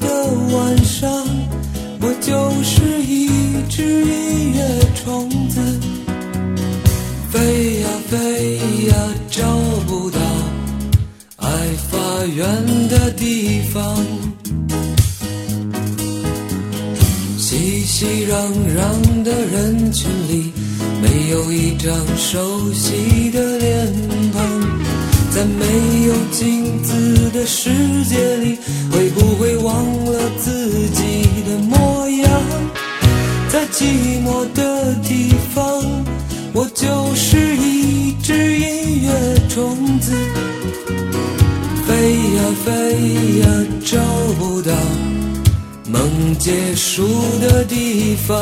的晚上，我就是一只音乐虫子，飞呀飞呀，找不到爱发源的地方。熙熙攘攘的人群里，没有一张熟悉的脸庞。在没有镜子的世界里，会不会忘了自己的模样？在寂寞的地方，我就是一只音乐虫子，飞呀飞呀，找不到。梦结束的地方，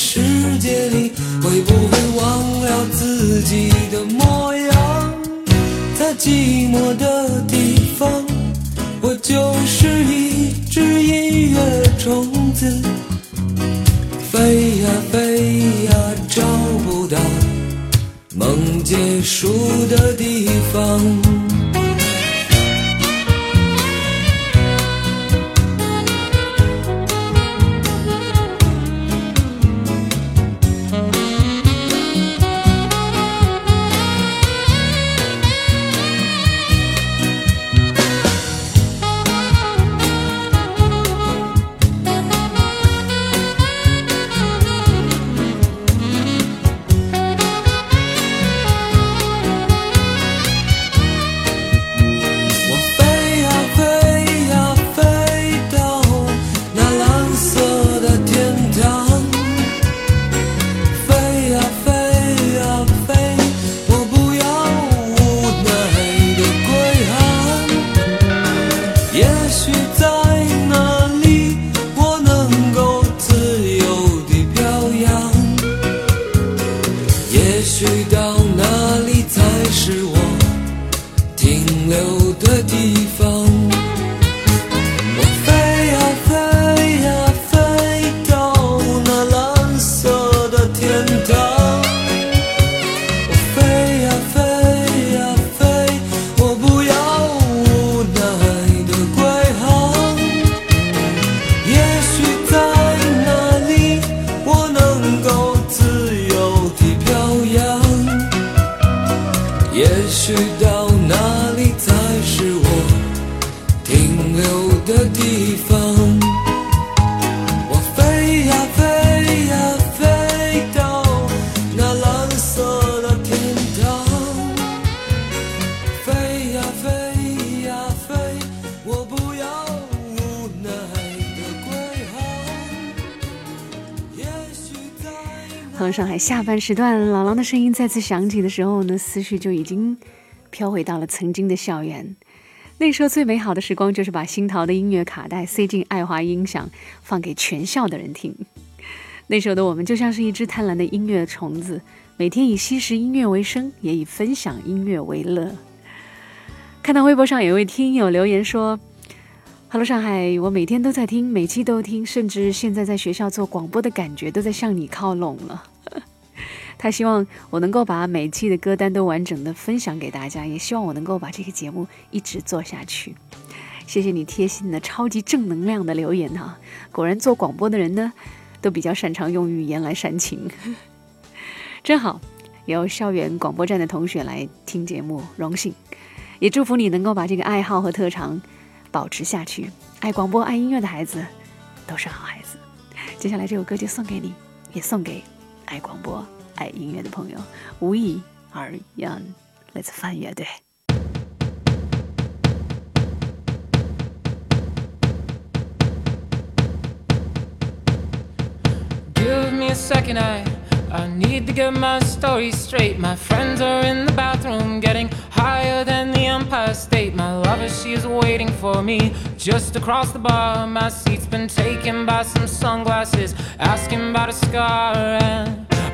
世界里，会不会忘了自己的模样？在寂寞的地方。我就是一只音乐虫子，飞呀飞呀，找不到梦结束的地方。下班时段，老狼的声音再次响起的时候呢，思绪就已经飘回到了曾经的校园。那时候最美好的时光，就是把新淘的音乐卡带塞进爱华音响，放给全校的人听。那时候的我们就像是一只贪婪的音乐虫子，每天以吸食音乐为生，也以分享音乐为乐。看到微博上有一位听友留言说：“Hello，上海，我每天都在听，每期都听，甚至现在在学校做广播的感觉都在向你靠拢了。”他希望我能够把每期的歌单都完整的分享给大家，也希望我能够把这个节目一直做下去。谢谢你贴心的、超级正能量的留言哈！果然做广播的人呢，都比较擅长用语言来煽情，真好。有校园广播站的同学来听节目，荣幸。也祝福你能够把这个爱好和特长保持下去。爱广播、爱音乐的孩子都是好孩子。接下来这首歌就送给你，也送给爱广播、爱音乐的朋友。无意而 young，来自范乐队。Give me a second, I I need to get my story straight. My friends are in the bathroom, getting higher than the Empire State. My lover, she is waiting for me just across the bar. My seat's been taken by some sunglasses, asking about a scar. And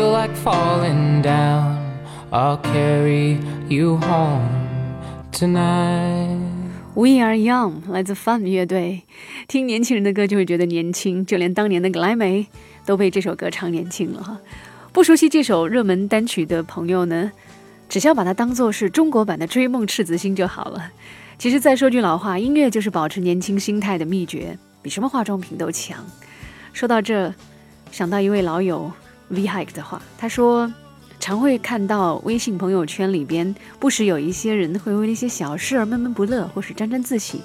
Like falling down, I'll carry you home tonight. We Are Young 来自 Fun 乐队，听年轻人的歌就会觉得年轻，就连当年的格莱美都被这首歌唱年轻了哈。不熟悉这首热门单曲的朋友呢，只需要把它当做是中国版的《追梦赤子心》就好了。其实再说句老话，音乐就是保持年轻心态的秘诀，比什么化妆品都强。说到这，想到一位老友 V Hike 的话，他说。常会看到微信朋友圈里边，不时有一些人会为一些小事而闷闷不乐，或是沾沾自喜。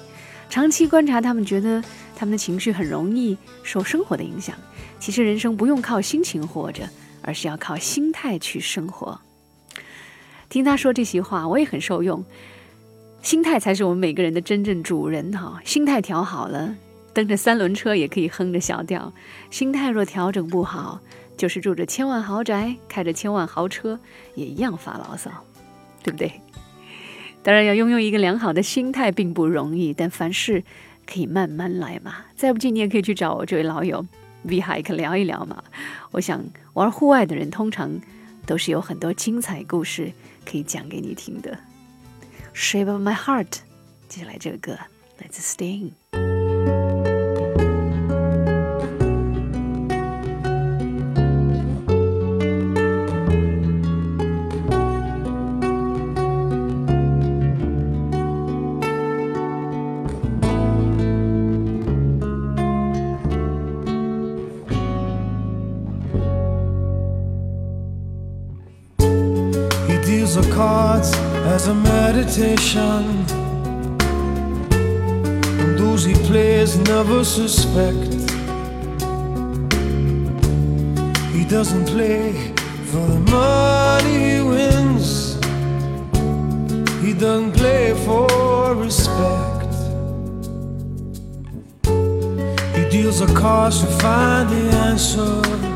长期观察他们，觉得他们的情绪很容易受生活的影响。其实人生不用靠心情活着，而是要靠心态去生活。听他说这些话，我也很受用。心态才是我们每个人的真正主人哈。心态调好了，蹬着三轮车也可以哼着小调；心态若调整不好，就是住着千万豪宅，开着千万豪车，也一样发牢骚，对不对？当然，要拥有一个良好的心态并不容易，但凡事可以慢慢来嘛。再不济，你也可以去找我这位老友 V Hike 聊一聊嘛。我想玩户外的人，通常都是有很多精彩故事可以讲给你听的。Shape of my heart，接下来这个歌来自 Sting。As a meditation. And those he plays never suspect. He doesn't play for the money he wins, he doesn't play for respect. He deals a cards to find the answer.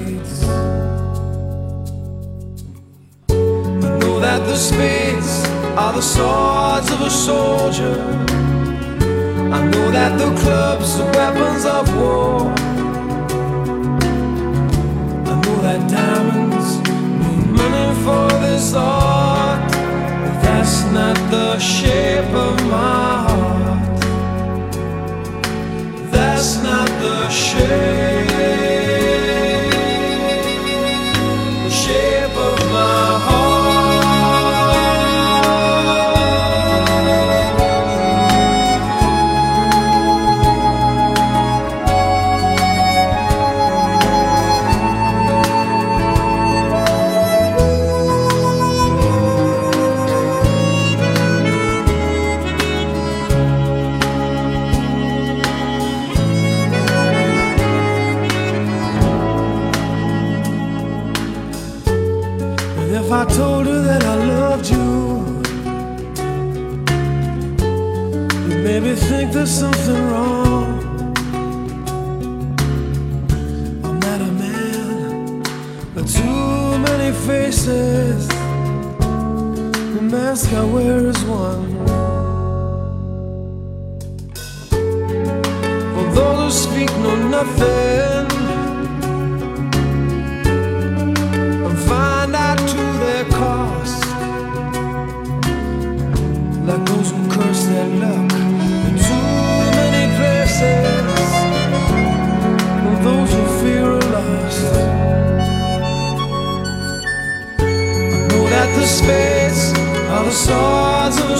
The spades are the swords of a soldier. I know that the clubs are weapons of war. I know that diamonds mean money for this art, but that's not the shape of my heart. That's not the shape.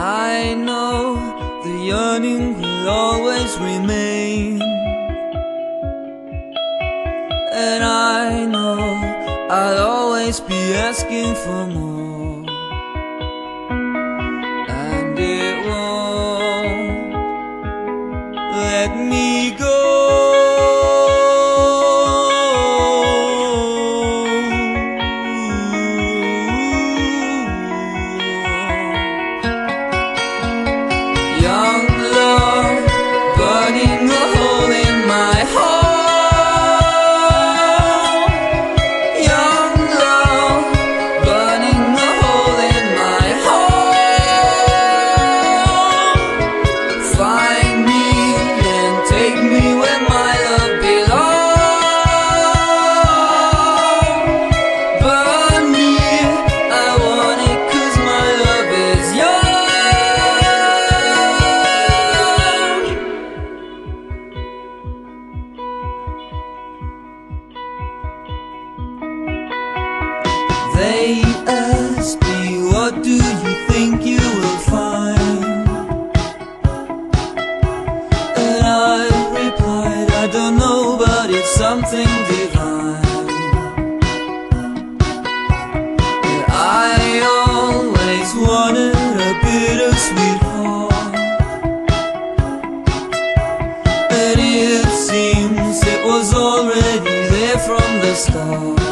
I know the yearning will always remain. And I know I'll always be asking for more already there from the start.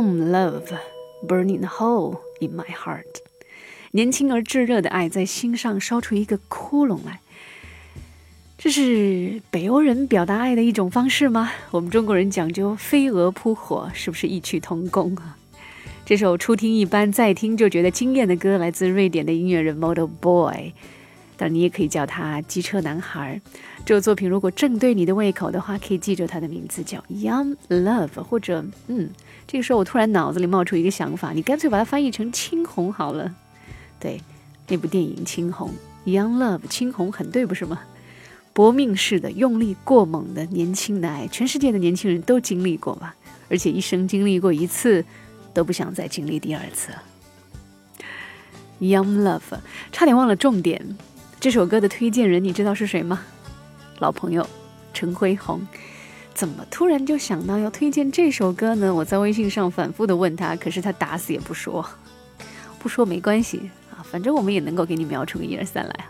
Love burning a hole in my heart，年轻而炙热的爱在心上烧出一个窟窿来。这是北欧人表达爱的一种方式吗？我们中国人讲究飞蛾扑火，是不是异曲同工啊？这首初听一般，再听就觉得惊艳的歌，来自瑞典的音乐人 Model Boy，但你也可以叫他机车男孩。这首作品如果正对你的胃口的话，可以记住它的名字叫 Young Love，或者嗯，这个时候我突然脑子里冒出一个想法，你干脆把它翻译成青红好了。对，那部电影《青红》，Young Love，青红很对，不是吗？搏命式的、用力过猛的年轻的爱，全世界的年轻人都经历过吧？而且一生经历过一次，都不想再经历第二次。Young Love，差点忘了重点。这首歌的推荐人，你知道是谁吗？老朋友陈辉宏。怎么突然就想到要推荐这首歌呢？我在微信上反复的问他，可是他打死也不说。不说没关系啊，反正我们也能够给你描出个一二三来。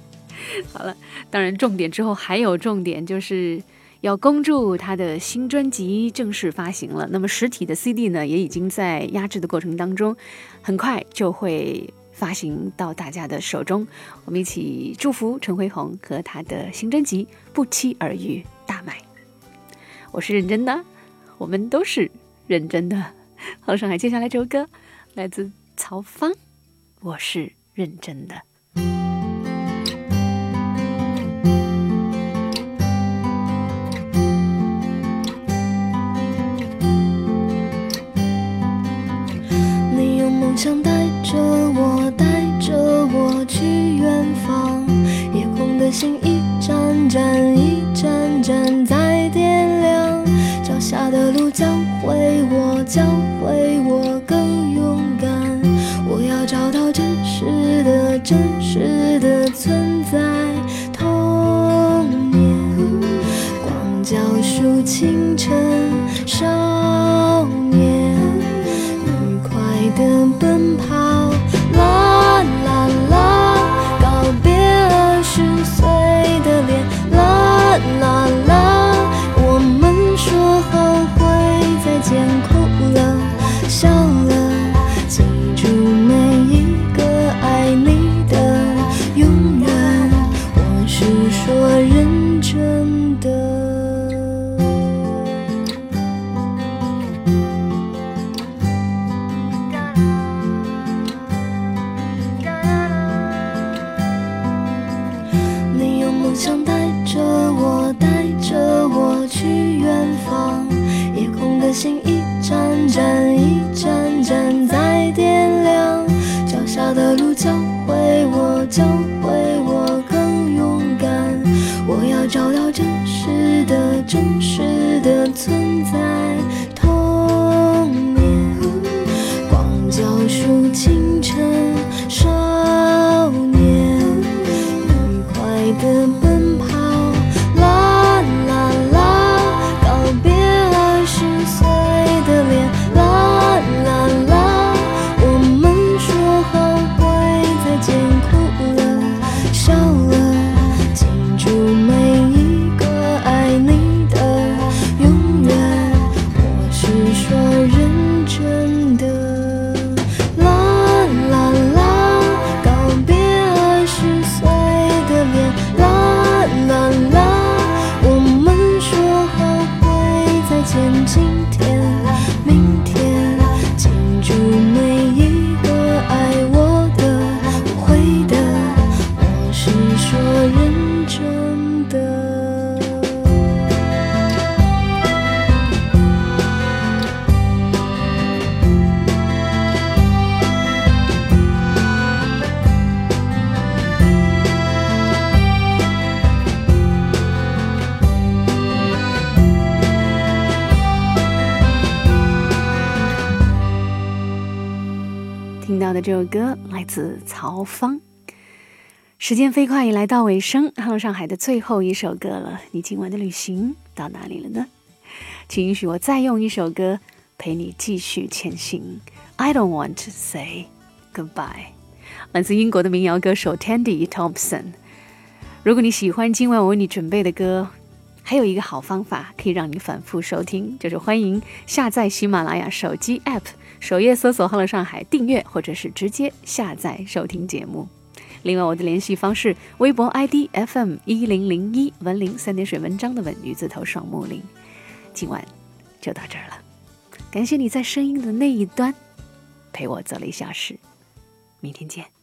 好了，当然重点之后还有重点，就是要恭祝他的新专辑正式发行了。那么实体的 CD 呢，也已经在压制的过程当中，很快就会发行到大家的手中。我们一起祝福陈辉宏和他的新专辑不期而遇大卖。我是认真的，我们都是认真的。好，上海，接下来这首歌来自曹芳，我是认真的。你用梦想带着我，心一盏盏，一盏盏在点亮。脚下的路教会我，教会我更勇敢。我要找到真实的，真实的存在。童年，光脚数清晨，歌来自曹芳。时间飞快，已来到尾声，《Hello 上海》的最后一首歌了。你今晚的旅行到哪里了呢？请允许我再用一首歌陪你继续前行。I don't want to say goodbye，来自英国的民谣歌手 Tandy Thompson。如果你喜欢今晚我为你准备的歌，还有一个好方法可以让你反复收听，就是欢迎下载喜马拉雅手机 App，首页搜索“欢乐上海”，订阅或者是直接下载收听节目。另外，我的联系方式：微博 ID FM 一零零一文林三点水文章的文女字头双木林。今晚就到这儿了，感谢你在声音的那一端陪我走了一小时，明天见。